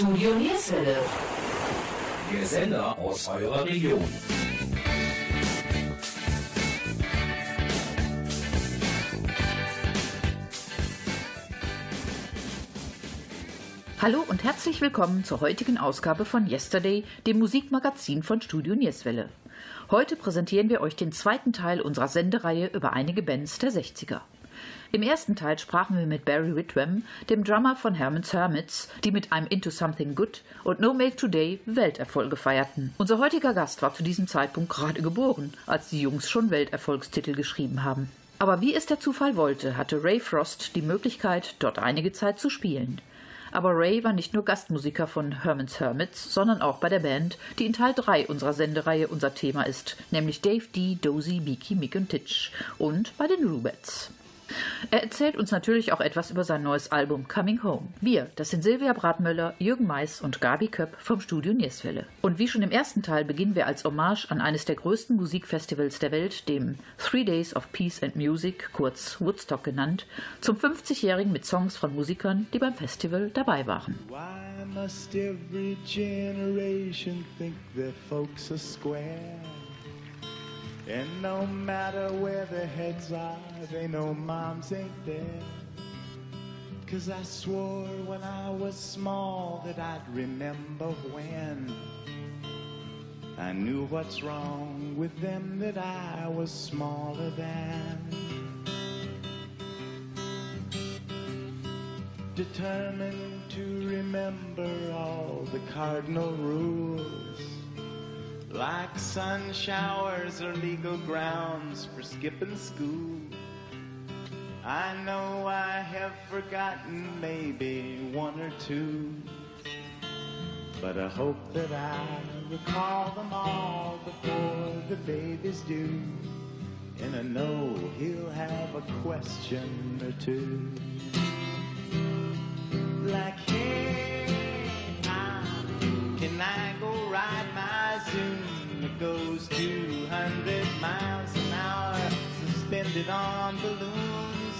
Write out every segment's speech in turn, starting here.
Studio Nierswelle. Der Sender aus eurer Region. Hallo und herzlich willkommen zur heutigen Ausgabe von Yesterday, dem Musikmagazin von Studio Nierswelle. Heute präsentieren wir euch den zweiten Teil unserer Sendereihe über einige Bands der 60er. Im ersten Teil sprachen wir mit Barry Whitwam, dem Drummer von Herman's Hermits, die mit einem Into Something Good und No Make Today Welterfolge feierten. Unser heutiger Gast war zu diesem Zeitpunkt gerade geboren, als die Jungs schon Welterfolgstitel geschrieben haben. Aber wie es der Zufall wollte, hatte Ray Frost die Möglichkeit, dort einige Zeit zu spielen. Aber Ray war nicht nur Gastmusiker von Herman's Hermits, sondern auch bei der Band, die in Teil 3 unserer Sendereihe unser Thema ist, nämlich Dave D., Dozy, Beaky, Mick und Titch und bei den Rubettes. Er erzählt uns natürlich auch etwas über sein neues Album Coming Home. Wir, das sind Silvia Bratmöller, Jürgen Mais und Gabi Köpp vom Studio Nierswelle. Und wie schon im ersten Teil beginnen wir als Hommage an eines der größten Musikfestivals der Welt, dem Three Days of Peace and Music, kurz Woodstock genannt, zum 50-jährigen mit Songs von Musikern, die beim Festival dabei waren. Why must every generation think their folks are square? And no matter where their heads are, they know moms ain't there. Cause I swore when I was small that I'd remember when I knew what's wrong with them that I was smaller than. Determined to remember all the cardinal rules. Like sun showers or legal grounds for skipping school. I know I have forgotten maybe one or two. But I hope that I recall them all before the baby's due. And I know he'll have a question or two. 200 miles an hour, suspended on balloons.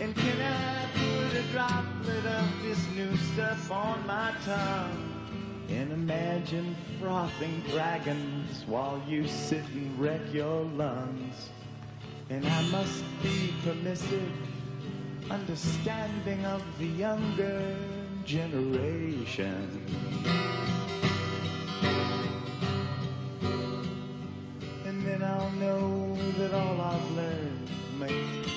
And can I put a droplet of this new stuff on my tongue? And imagine frothing dragons while you sit and wreck your lungs. And I must be permissive, understanding of the younger generation. me.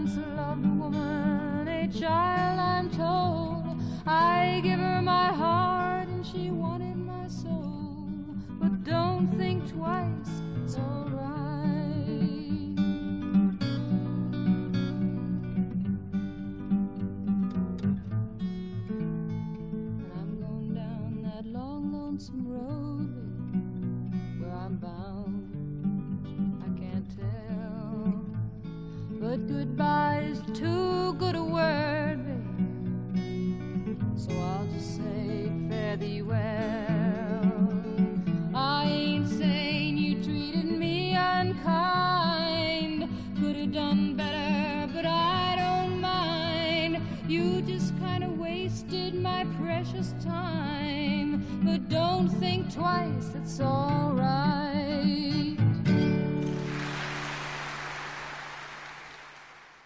Once loved woman, a child, I'm told. I give her my heart and she wanted my soul. But don't think twice, it's alright.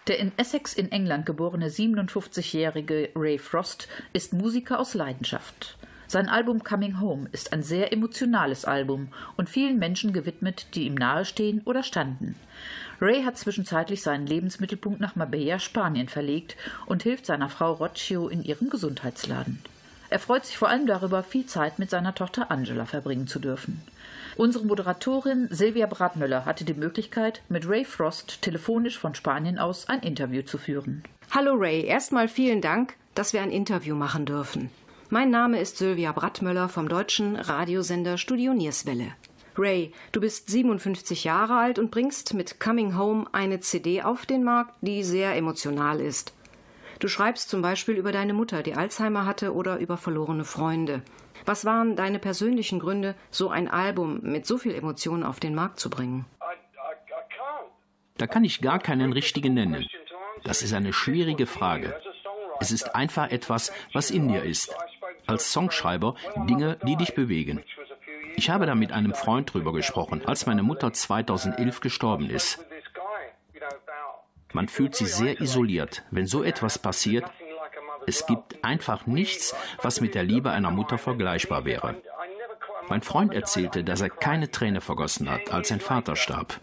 Der in Essex in England geborene 57-jährige Ray Frost ist Musiker aus Leidenschaft. Sein Album Coming Home ist ein sehr emotionales Album und vielen Menschen gewidmet, die ihm nahestehen oder standen. Ray hat zwischenzeitlich seinen Lebensmittelpunkt nach Marbella, Spanien verlegt und hilft seiner Frau Roccio in ihrem Gesundheitsladen. Er freut sich vor allem darüber, viel Zeit mit seiner Tochter Angela verbringen zu dürfen. Unsere Moderatorin Silvia Bratmüller hatte die Möglichkeit, mit Ray Frost telefonisch von Spanien aus ein Interview zu führen. Hallo Ray, erstmal vielen Dank, dass wir ein Interview machen dürfen. Mein Name ist Sylvia Brattmöller vom deutschen Radiosender Studio Nierswelle. Ray, du bist 57 Jahre alt und bringst mit Coming Home eine CD auf den Markt, die sehr emotional ist. Du schreibst zum Beispiel über deine Mutter, die Alzheimer hatte, oder über verlorene Freunde. Was waren deine persönlichen Gründe, so ein Album mit so viel Emotion auf den Markt zu bringen? Da kann ich gar keinen richtigen nennen. Das ist eine schwierige Frage. Es ist einfach etwas, was in dir ist. Als Songschreiber Dinge, die dich bewegen. Ich habe da mit einem Freund drüber gesprochen, als meine Mutter 2011 gestorben ist. Man fühlt sich sehr isoliert, wenn so etwas passiert. Es gibt einfach nichts, was mit der Liebe einer Mutter vergleichbar wäre. Mein Freund erzählte, dass er keine Träne vergossen hat, als sein Vater starb.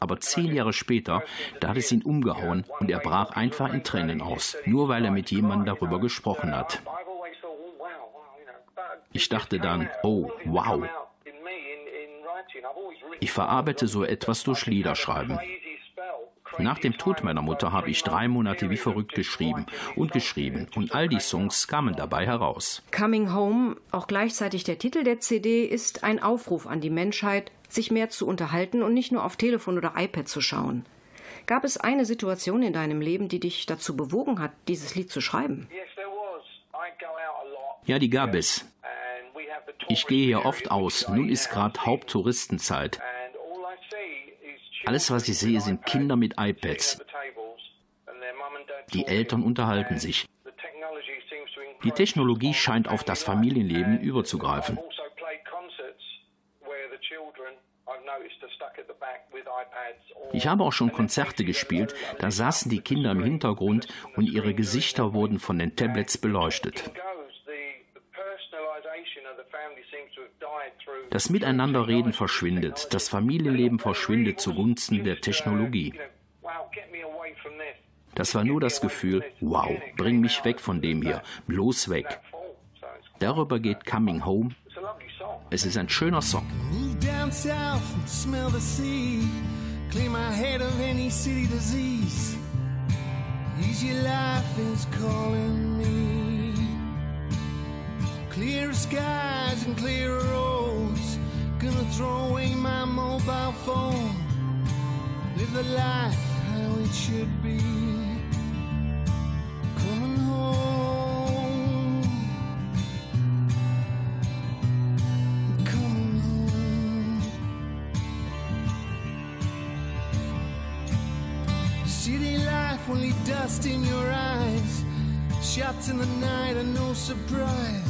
Aber zehn Jahre später, da hat es ihn umgehauen und er brach einfach in Tränen aus, nur weil er mit jemandem darüber gesprochen hat. Ich dachte dann, oh, wow. Ich verarbeite so etwas durch Liederschreiben. Nach dem Tod meiner Mutter habe ich drei Monate wie verrückt geschrieben und geschrieben und all die Songs kamen dabei heraus. Coming Home, auch gleichzeitig der Titel der CD, ist ein Aufruf an die Menschheit, sich mehr zu unterhalten und nicht nur auf Telefon oder iPad zu schauen. Gab es eine Situation in deinem Leben, die dich dazu bewogen hat, dieses Lied zu schreiben? Ja, die gab es. Ich gehe hier oft aus. Nun ist gerade Haupttouristenzeit. Alles, was ich sehe, sind Kinder mit iPads. Die Eltern unterhalten sich. Die Technologie scheint auf das Familienleben überzugreifen. Ich habe auch schon Konzerte gespielt, da saßen die Kinder im Hintergrund und ihre Gesichter wurden von den Tablets beleuchtet. Das Miteinanderreden verschwindet, das Familienleben verschwindet zugunsten der Technologie. Das war nur das Gefühl, wow, bring mich weg von dem hier, bloß weg. Darüber geht Coming Home. Es ist ein schöner Song. Clear my head of any city disease. Easy life is calling me. Clear skies and clearer roads. Gonna throw away my mobile phone. Live the life how it should be. Coming home. Coming home. City life leave dust in your eyes. Shots in the night are no surprise.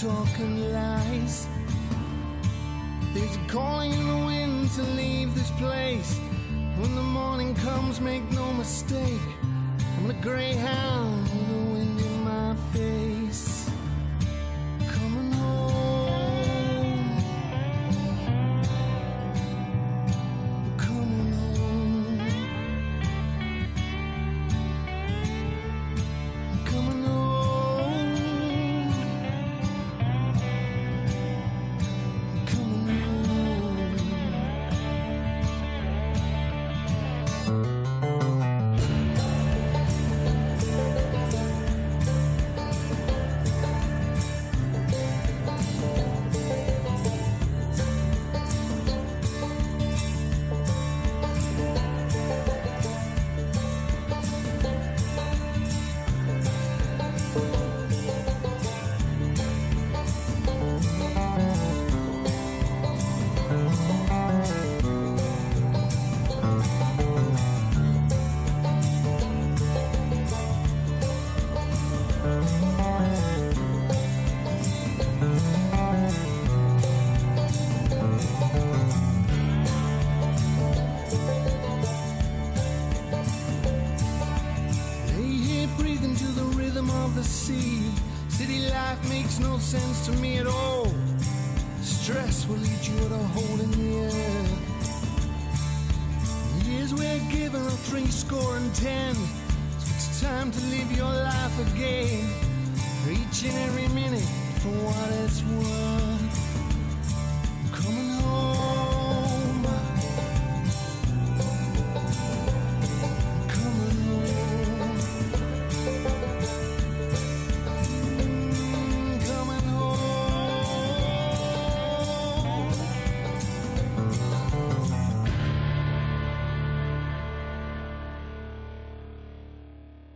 Talking lies. There's a calling in the wind to leave this place. When the morning comes, make no mistake. I'm a greyhound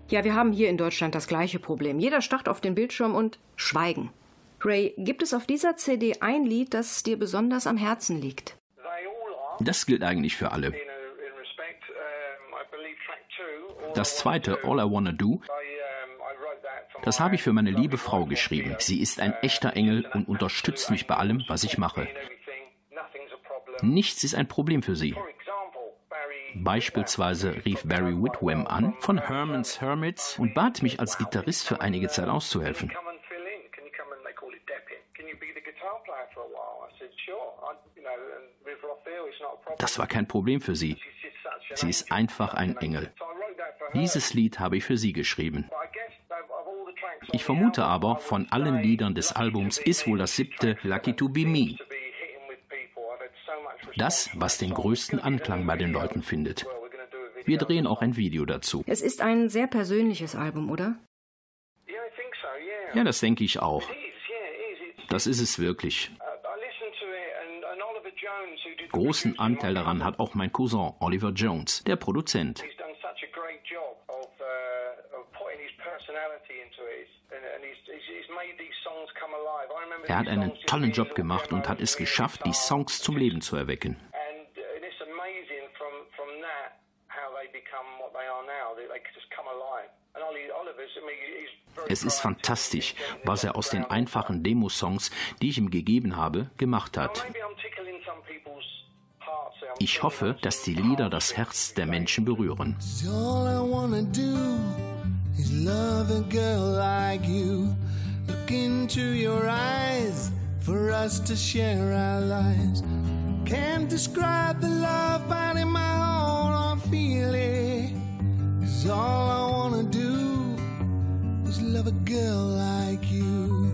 Ja, wir haben hier in Deutschland das gleiche Problem. Jeder starrt auf den Bildschirm und schweigen. Ray, gibt es auf dieser CD ein Lied, das dir besonders am Herzen liegt? Das gilt eigentlich für alle. Das zweite, All I Wanna Do, das habe ich für meine liebe Frau geschrieben. Sie ist ein echter Engel und unterstützt mich bei allem, was ich mache. Nichts ist ein Problem für sie. Beispielsweise rief Barry Whitwam an von Herman's Hermits und bat mich als Gitarrist für einige Zeit auszuhelfen. Das war kein Problem für sie. Sie ist einfach ein Engel. Dieses Lied habe ich für sie geschrieben. Ich vermute aber, von allen Liedern des Albums ist wohl das siebte Lucky to Be Me. Das, was den größten Anklang bei den Leuten findet. Wir drehen auch ein Video dazu. Es ist ein sehr persönliches Album, oder? Ja, das denke ich auch. Das ist es wirklich. Großen Anteil daran hat auch mein Cousin Oliver Jones, der Produzent. Er hat einen tollen Job gemacht und hat es geschafft, die Songs zum Leben zu erwecken. Es ist fantastisch, was er aus den einfachen Demo-Songs, die ich ihm gegeben habe, gemacht hat. Ich hoffe, dass die Lieder das Herz der Menschen berühren. All I wanna do is love a girl like you. Into your eyes for us to share our lives. Can't describe the love, in my own I feel it. 'Cause all I wanna do is love a girl like you.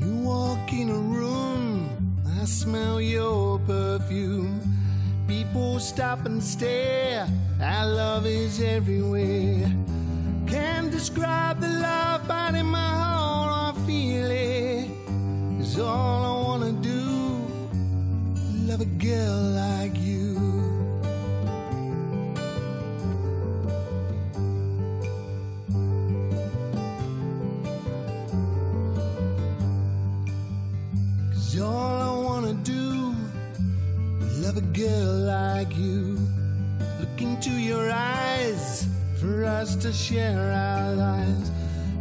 You walk in a room, I smell your perfume. People stop and stare, our love is everywhere. Can't describe the love, but in my heart I feel it. Cause all I wanna do love a girl like you. Girl like you. Look into your eyes for us to share our lives.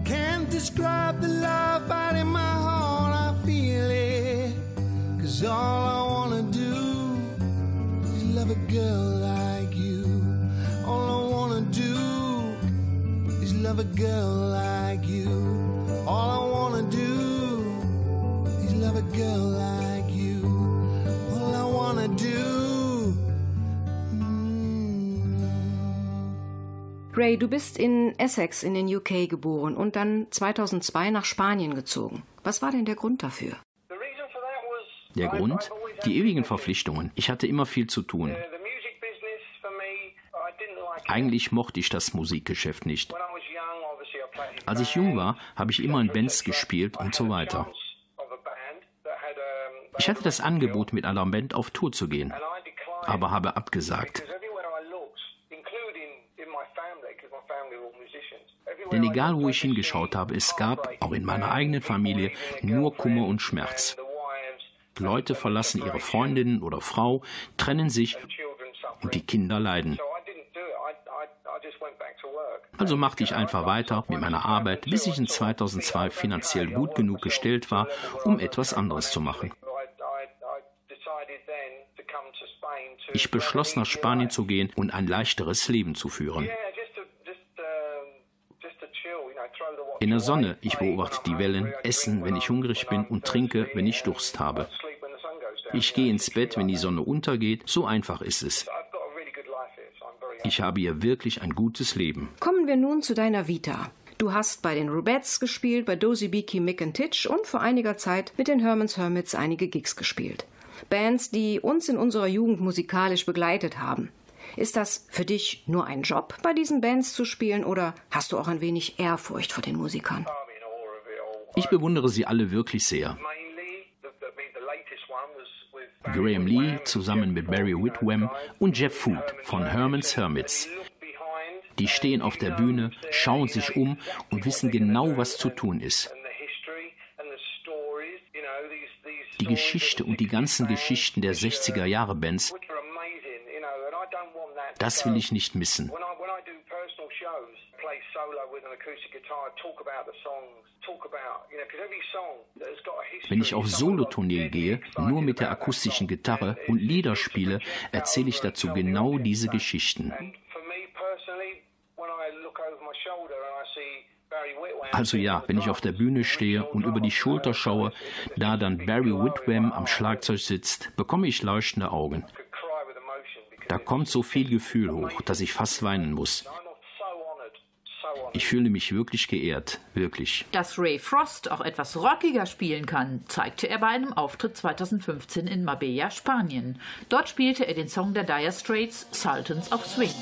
Can't describe the love, but in my heart I feel it. Cause all I wanna do is love a girl like you. All I wanna do is love a girl like you. All I wanna do is love a girl like you. Ray, du bist in Essex in den UK geboren und dann 2002 nach Spanien gezogen. Was war denn der Grund dafür? Der Grund? Die ewigen Verpflichtungen. Ich hatte immer viel zu tun. Eigentlich mochte ich das Musikgeschäft nicht. Als ich jung war, habe ich immer in Bands gespielt und so weiter. Ich hatte das Angebot, mit einer Band auf Tour zu gehen, aber habe abgesagt. Denn egal wo ich hingeschaut habe, es gab, auch in meiner eigenen Familie, nur Kummer und Schmerz. Leute verlassen ihre Freundin oder Frau, trennen sich und die Kinder leiden. Also machte ich einfach weiter mit meiner Arbeit, bis ich in 2002 finanziell gut genug gestellt war, um etwas anderes zu machen. Ich beschloss, nach Spanien zu gehen und ein leichteres Leben zu führen. In der Sonne, ich beobachte die Wellen, essen, wenn ich hungrig bin und trinke, wenn ich Durst habe. Ich gehe ins Bett, wenn die Sonne untergeht. So einfach ist es. Ich habe hier wirklich ein gutes Leben. Kommen wir nun zu deiner Vita. Du hast bei den Rubettes gespielt, bei Dozy Beaky, Mick and Titch und vor einiger Zeit mit den Herman's Hermits einige Gigs gespielt. Bands, die uns in unserer Jugend musikalisch begleitet haben. Ist das für dich nur ein Job, bei diesen Bands zu spielen, oder hast du auch ein wenig Ehrfurcht vor den Musikern? Ich bewundere sie alle wirklich sehr. Graham Lee zusammen mit Barry Whitwam und Jeff Food von Herman's Hermits. Die stehen auf der Bühne, schauen sich um und wissen genau, was zu tun ist. Die Geschichte und die ganzen Geschichten der 60er Jahre Bands, das will ich nicht missen. Wenn ich auf Solotournee gehe, nur mit der akustischen Gitarre und Lieder spiele, erzähle ich dazu genau diese Geschichten. Also ja, wenn ich auf der Bühne stehe und über die Schulter schaue, da dann Barry Whitwam am Schlagzeug sitzt, bekomme ich leuchtende Augen. Kommt so viel Gefühl hoch, dass ich fast weinen muss. Ich fühle mich wirklich geehrt, wirklich. Dass Ray Frost auch etwas rockiger spielen kann, zeigte er bei einem Auftritt 2015 in Marbella, Spanien. Dort spielte er den Song der Dire Straits Sultans of Swing.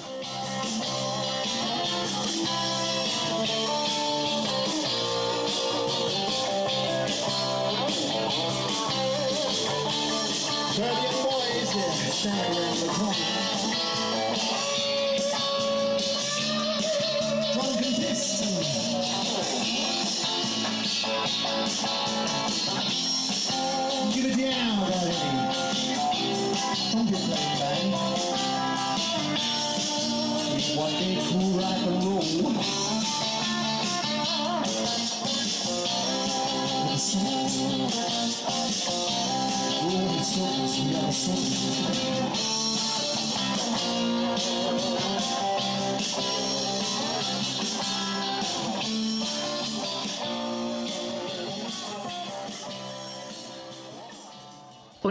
down.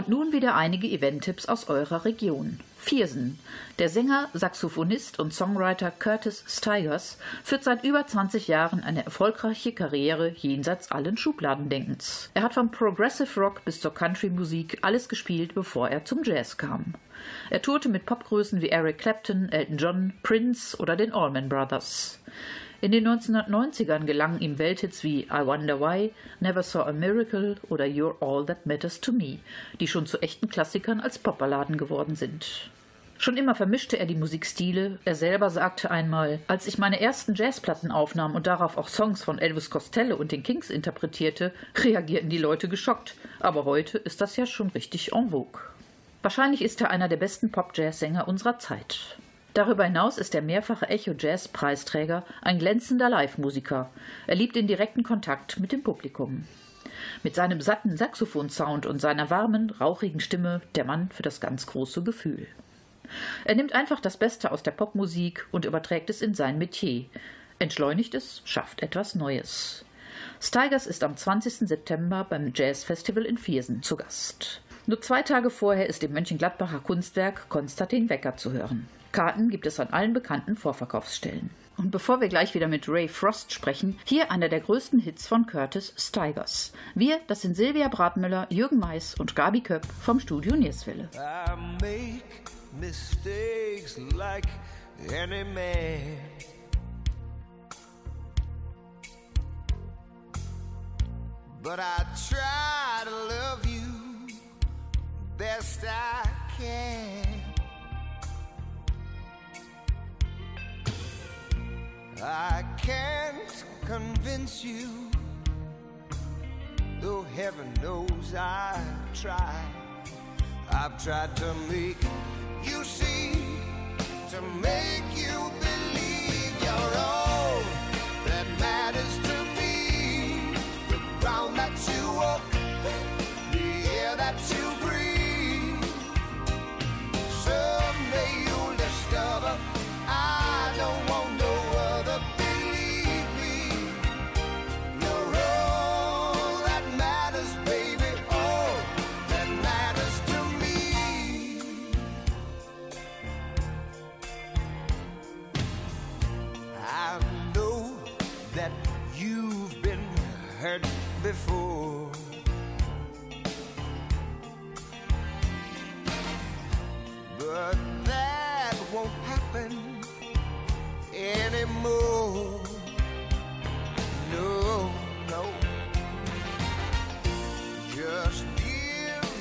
Nun wieder einige Event-Tipps aus eurer Region. Viersen. Der Sänger, Saxophonist und Songwriter Curtis Stigers führt seit über 20 Jahren eine erfolgreiche Karriere jenseits allen Schubladendenkens. Er hat vom Progressive Rock bis zur Country-Musik alles gespielt, bevor er zum Jazz kam. Er tourte mit Popgrößen wie Eric Clapton, Elton John, Prince oder den Allman Brothers. In den 1990ern gelangen ihm Welthits wie I Wonder Why, Never Saw a Miracle oder You're All That Matters to Me, die schon zu echten Klassikern als Popballaden geworden sind. Schon immer vermischte er die Musikstile. Er selber sagte einmal, als ich meine ersten Jazzplatten aufnahm und darauf auch Songs von Elvis Costello und den Kings interpretierte, reagierten die Leute geschockt. Aber heute ist das ja schon richtig en vogue. Wahrscheinlich ist er einer der besten Pop-Jazz-Sänger unserer Zeit. Darüber hinaus ist der mehrfache Echo Jazz Preisträger ein glänzender Live-Musiker. Er liebt den direkten Kontakt mit dem Publikum. Mit seinem satten Saxophonsound und seiner warmen, rauchigen Stimme der Mann für das ganz große Gefühl. Er nimmt einfach das Beste aus der Popmusik und überträgt es in sein Metier. Entschleunigt es, schafft etwas Neues. Steigers ist am 20. September beim Jazz Festival in Viersen zu Gast. Nur zwei Tage vorher ist im Mönchengladbacher Kunstwerk Konstantin Wecker zu hören. Karten gibt es an allen bekannten Vorverkaufsstellen. Und bevor wir gleich wieder mit Ray Frost sprechen, hier einer der größten Hits von Curtis Stigers. Wir, das sind Silvia Bratmüller, Jürgen Mais und Gabi Köpp vom Studio Nierswelle. Like But I try to love you best I can. I can't convince you, though heaven knows I've tried. I've tried to make you see, to make you believe you're all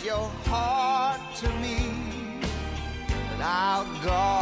your heart to me, and I'll guard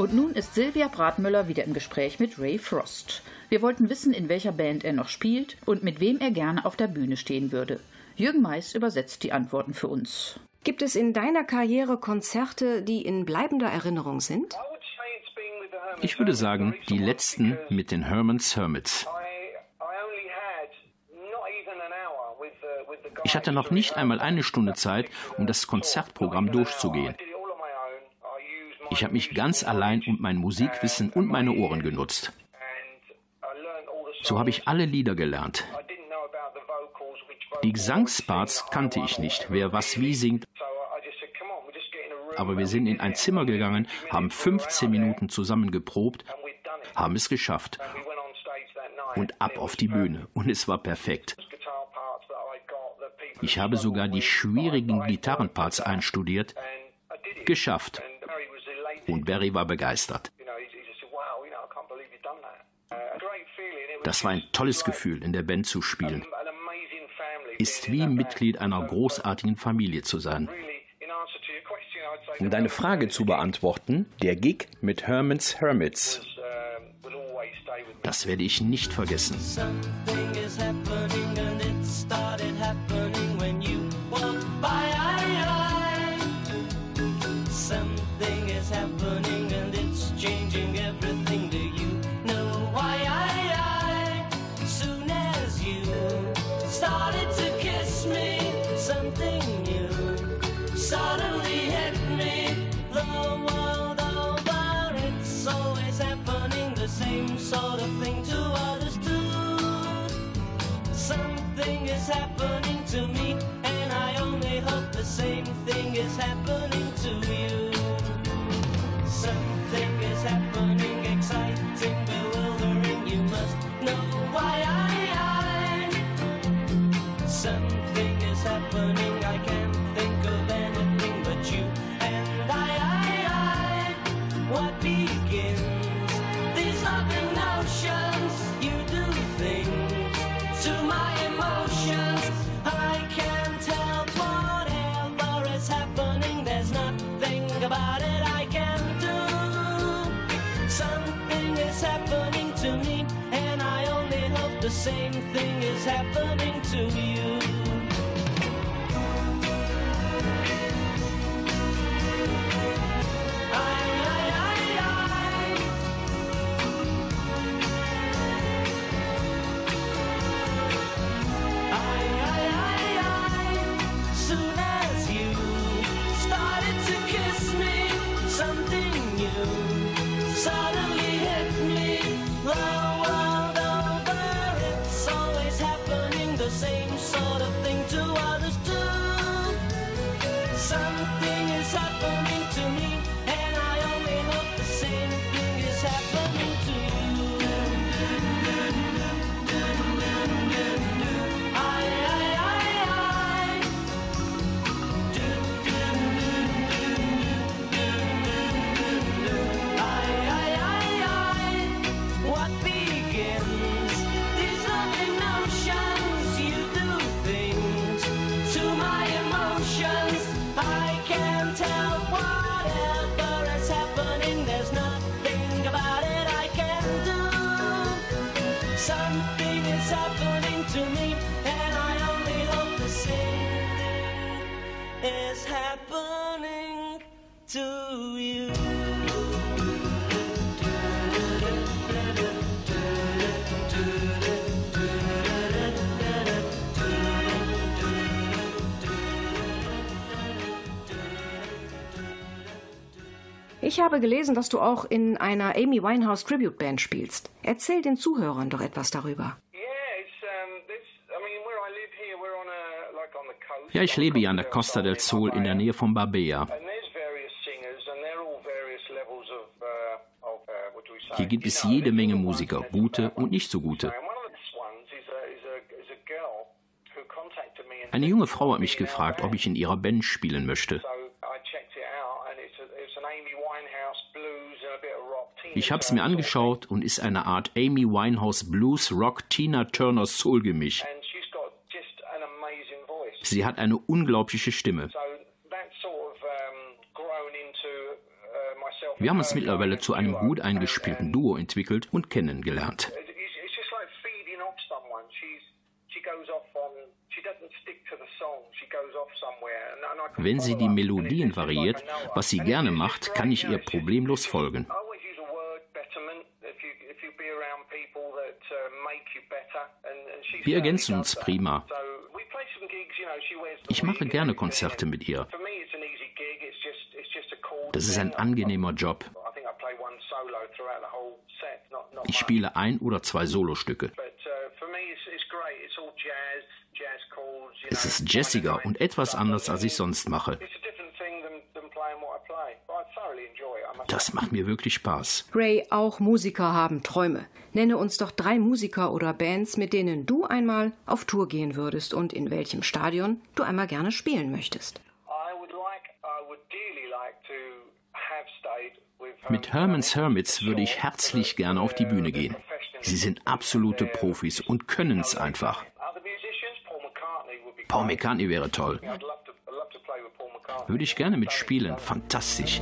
Und nun ist Sylvia Bratmüller wieder im Gespräch mit Ray Frost. Wir wollten wissen, in welcher Band er noch spielt und mit wem er gerne auf der Bühne stehen würde. Jürgen Mais übersetzt die Antworten für uns. Gibt es in deiner Karriere Konzerte, die in bleibender Erinnerung sind? Ich würde sagen, die letzten mit den Herman's Hermits. Ich hatte noch nicht einmal eine Stunde Zeit, um das Konzertprogramm durchzugehen. Ich habe mich ganz allein und mein Musikwissen und meine Ohren genutzt. So habe ich alle Lieder gelernt. Die Gesangsparts kannte ich nicht, wer was wie singt. Aber wir sind in ein Zimmer gegangen, haben 15 Minuten zusammen geprobt, haben es geschafft. Und ab auf die Bühne. Und es war perfekt. Ich habe sogar die schwierigen Gitarrenparts einstudiert. Geschafft. Und Barry war begeistert. Das war ein tolles Gefühl, in der Band zu spielen. Ist wie Mitglied einer großartigen Familie zu sein. Um deine Frage zu beantworten, der Gig mit Herman's Hermits. Das werde ich nicht vergessen. Me, and I only hope the same thing is happening to you. Ich habe gelesen, dass du auch in einer Amy Winehouse Tribute Band spielst. Erzähl den Zuhörern doch etwas darüber. Ja, ich lebe hier an der Costa del Sol in der Nähe von Barbea. Hier gibt es jede Menge Musiker, gute und nicht so gute. Eine junge Frau hat mich gefragt, ob ich in ihrer Band spielen möchte. Ich habe es mir angeschaut und ist eine Art Amy Winehouse Blues Rock Tina Turner Soul Gemisch. Sie hat eine unglaubliche Stimme. Wir haben uns mittlerweile zu einem gut eingespielten Duo entwickelt und kennengelernt. Wenn sie die Melodien variiert, was sie gerne macht, kann ich ihr problemlos folgen. Wir ergänzen uns prima. Ich mache gerne Konzerte mit ihr. Das ist ein angenehmer Job. Ich spiele ein oder zwei Solostücke. Es ist jazziger und etwas anders, als ich sonst mache. Das macht mir wirklich Spaß. Ray, auch Musiker haben Träume. Nenne uns doch drei Musiker oder Bands, mit denen du einmal auf Tour gehen würdest und in welchem Stadion du einmal gerne spielen möchtest. Mit Herman's Hermits würde ich herzlich gerne auf die Bühne gehen. Sie sind absolute Profis und können es einfach. Paul McCartney wäre toll. Würde ich gerne mitspielen. Fantastisch.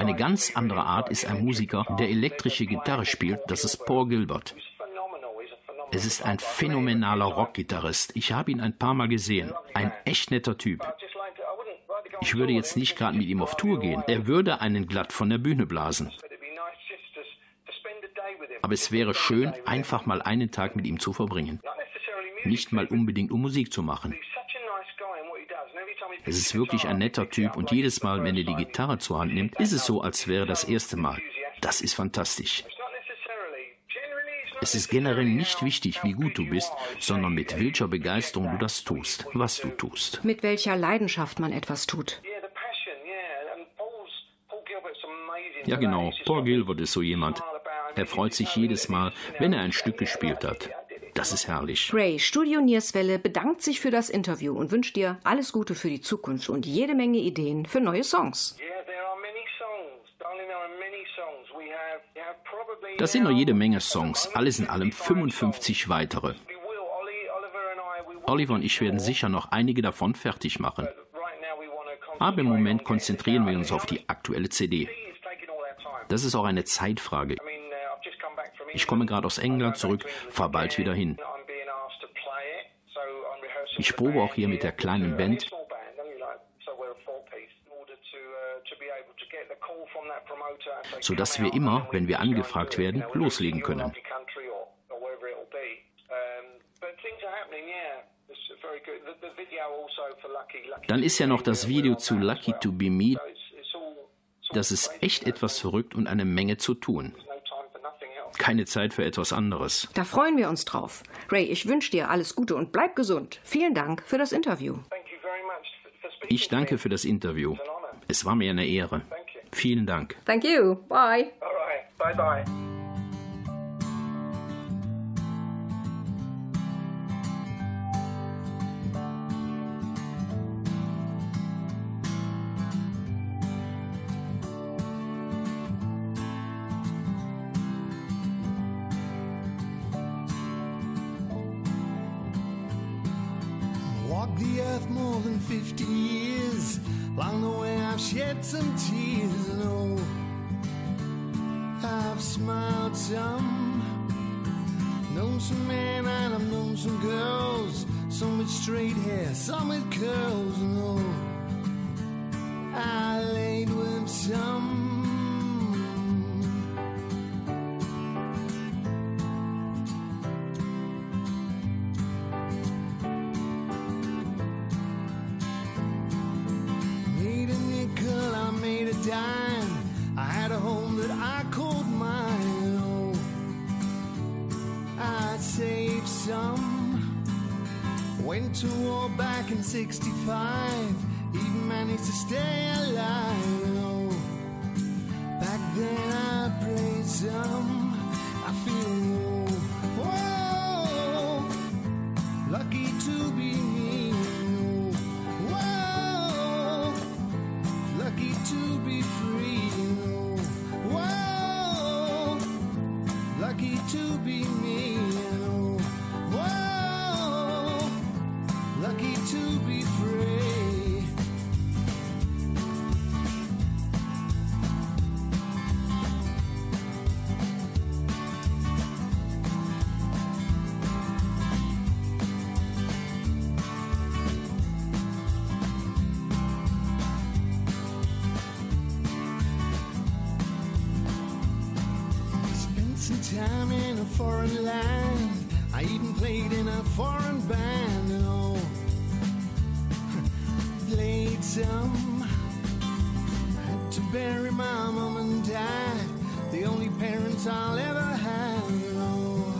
Eine ganz andere Art ist ein Musiker, der elektrische Gitarre spielt, das ist Paul Gilbert. Es ist ein phänomenaler Rockgitarrist. Ich habe ihn ein paar Mal gesehen. Ein echt netter Typ. Ich würde jetzt nicht gerade mit ihm auf Tour gehen. Er würde einen glatt von der Bühne blasen. Aber es wäre schön, einfach mal einen Tag mit ihm zu verbringen. Nicht mal unbedingt, um Musik zu machen. Es ist wirklich ein netter Typ und jedes Mal, wenn er die Gitarre zur Hand nimmt, ist es so, als wäre das erste Mal. Das ist fantastisch. Es ist generell nicht wichtig, wie gut du bist, sondern mit welcher Begeisterung du das tust, was du tust. Mit welcher Leidenschaft man etwas tut. Ja genau, Paul Gilbert ist so jemand. Er freut sich jedes Mal, wenn er ein Stück gespielt hat. Das ist herrlich. Ray, Studio Nierswelle bedankt sich für das Interview und wünscht dir alles Gute für die Zukunft und jede Menge Ideen für neue Songs. Das sind noch jede Menge Songs, alles in allem 55 weitere. Oliver und ich werden sicher noch einige davon fertig machen. Aber im Moment konzentrieren wir uns auf die aktuelle CD. Das ist auch eine Zeitfrage. Ich komme gerade aus England zurück, fahre bald wieder hin. Ich probe auch hier mit der kleinen Band. sodass wir immer, wenn wir angefragt werden, loslegen können. Dann ist ja noch das Video zu Lucky to Be Me. Das ist echt etwas verrückt und eine Menge zu tun. Keine Zeit für etwas anderes. Da freuen wir uns drauf. Ray, ich wünsche dir alles Gute und bleib gesund. Vielen Dank für das Interview. Ich danke für das Interview. Es war mir eine Ehre. Vielen Dank. Thank you. Bye. All right. Bye bye. Walked the earth more than 50 years. Along the way, I've shed some tears. And oh, I've smiled some. Known some men and I've known some girls. Some with straight hair, some with curls. And oh, I laid with some. 65. Foreign land. I even played in a foreign band. Oh, played some. Had to bury my mom and dad, the only parents I'll ever have. Oh,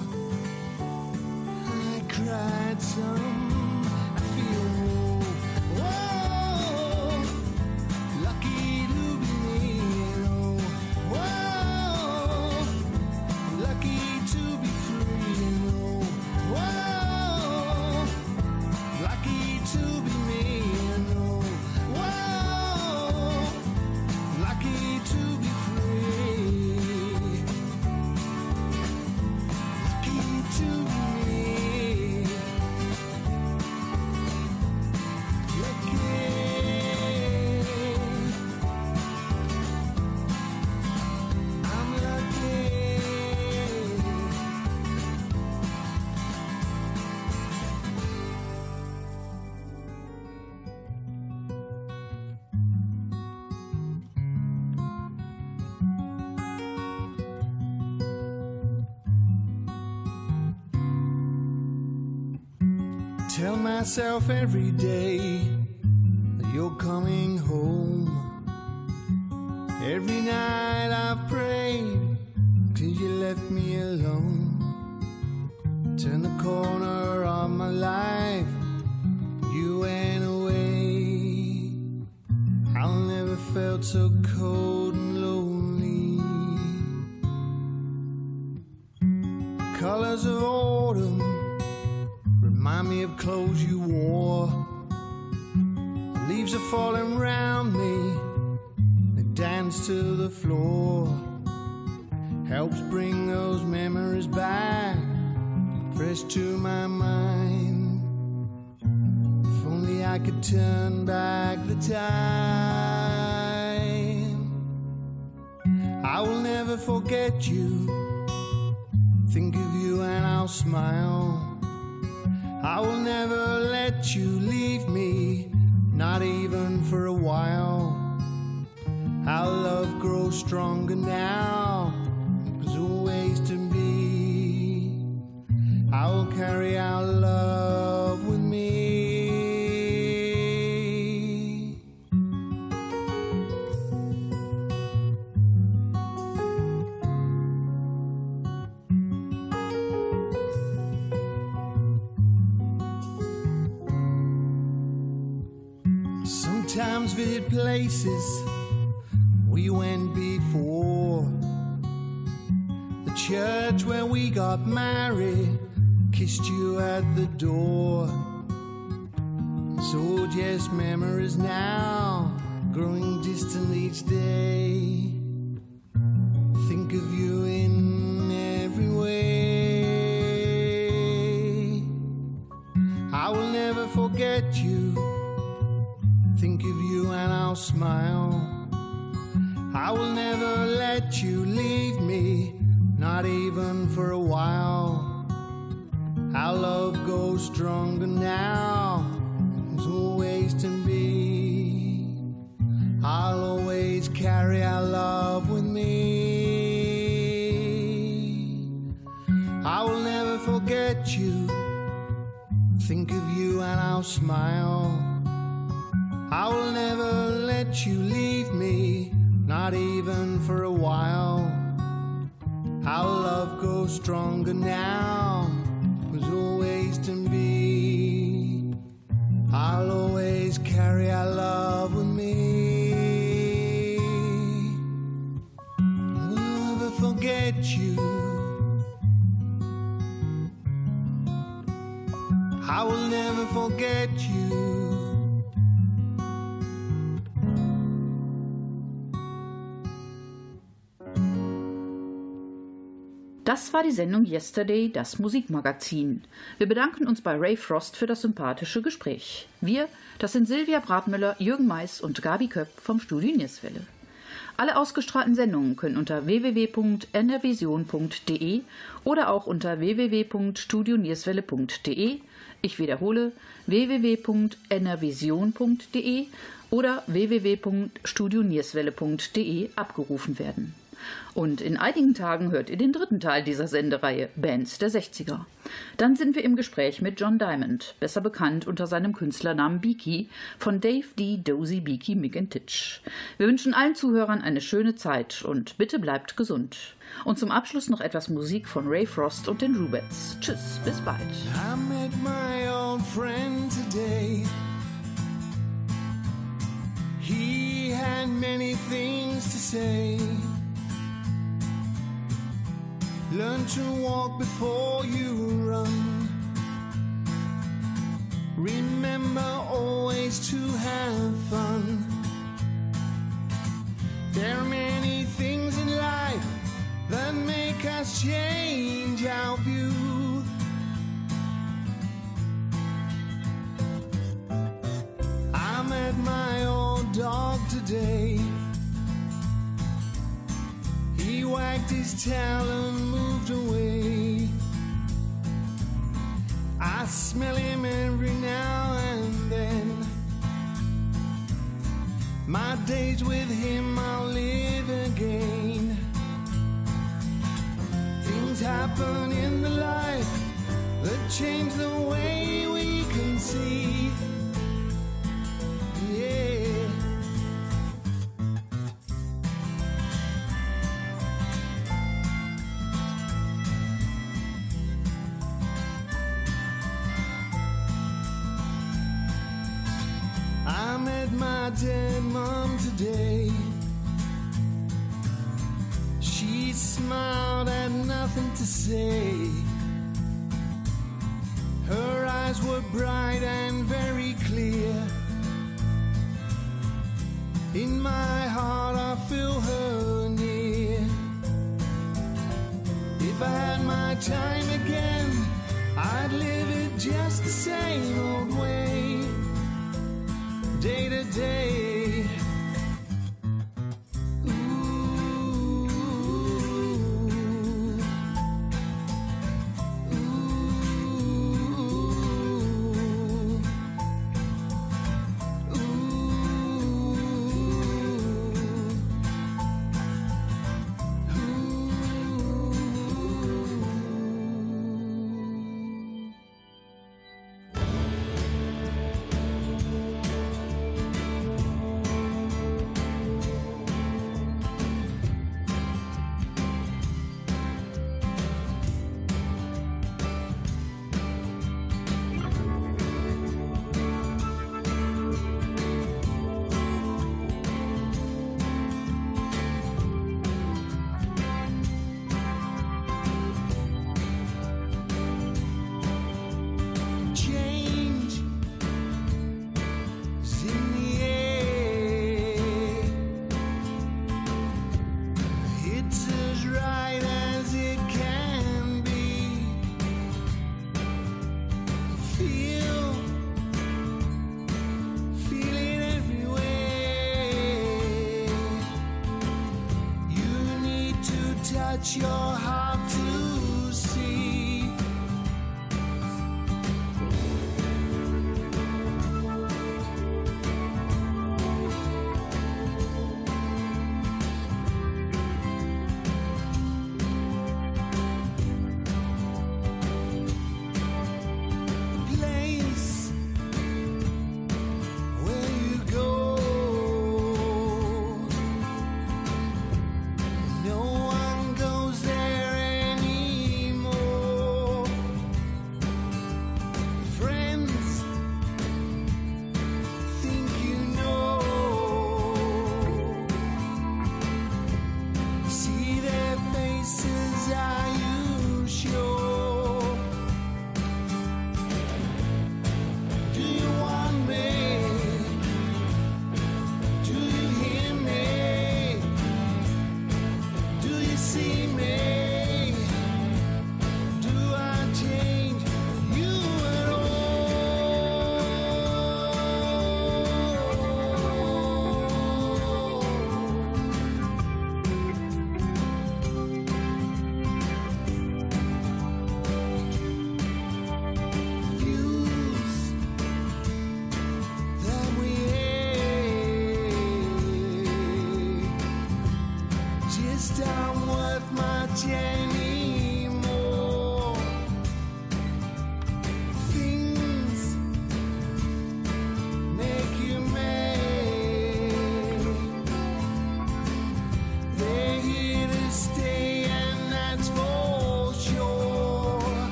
I cried some. Myself every day that you're coming home. Every night I've till you left me alone. Turn the corner of my life, you went away. I'll never felt so cold and lonely. Colors of autumn remind me of clothes you wore. The Leaves are falling round me, they dance to the floor. Helps bring those memories back, fresh to my mind. If only I could turn back the time. I will never forget you. Think of you and I'll smile. I will never let you leave me, not even for a while. Our love grows stronger now, always to be. I will carry our places we went before. The church where we got married, kissed you at the door. So just memories now, growing distant each day. Think of you in every way. I will never forget you. Think of you and I'll smile. I will never let you leave me, not even for a while. Our love goes stronger now, there's always to be. I'll always carry our love with me. I will never forget you. Think of you and I'll smile. I will never let you leave me, not even for a while. Our love grows stronger now, was always to be. I'll always carry our love with me. We'll never forget you. I will never forget you. Das war die Sendung Yesterday, das Musikmagazin. Wir bedanken uns bei Ray Frost für das sympathische Gespräch. Wir, das sind Silvia Bratmüller, Jürgen Mais und Gabi Köpp vom Studio Nierswelle. Alle ausgestrahlten Sendungen können unter www.nrvision.de oder auch unter www.studionierswelle.de, ich wiederhole, www.nrvision.de oder www.studionierswelle.de abgerufen werden. Und in einigen Tagen hört ihr den dritten Teil dieser Sendereihe Bands der 60er. Dann sind wir im Gespräch mit John Diamond, besser bekannt unter seinem Künstlernamen Beaky, von Dave D. Dozy Beaky Mick Wir wünschen allen Zuhörern eine schöne Zeit und bitte bleibt gesund. Und zum Abschluss noch etwas Musik von Ray Frost und den Rubettes. Tschüss, bis bald. I met my old friend today. He had many things to say. Learn to walk before you run. Remember always to have fun. There are many things in life that make us change our view. I met my old dog today. He wagged his tail and moved away. I smell him every now and then. My days with him I'll live again. Things happen in the life that change the way we can see. My dead mom today. She smiled, had nothing to say. Her eyes were bright and very clear. In my heart, I feel her near. If I had my time again, I'd live it just the same old way, day to day. Touch your heart to see.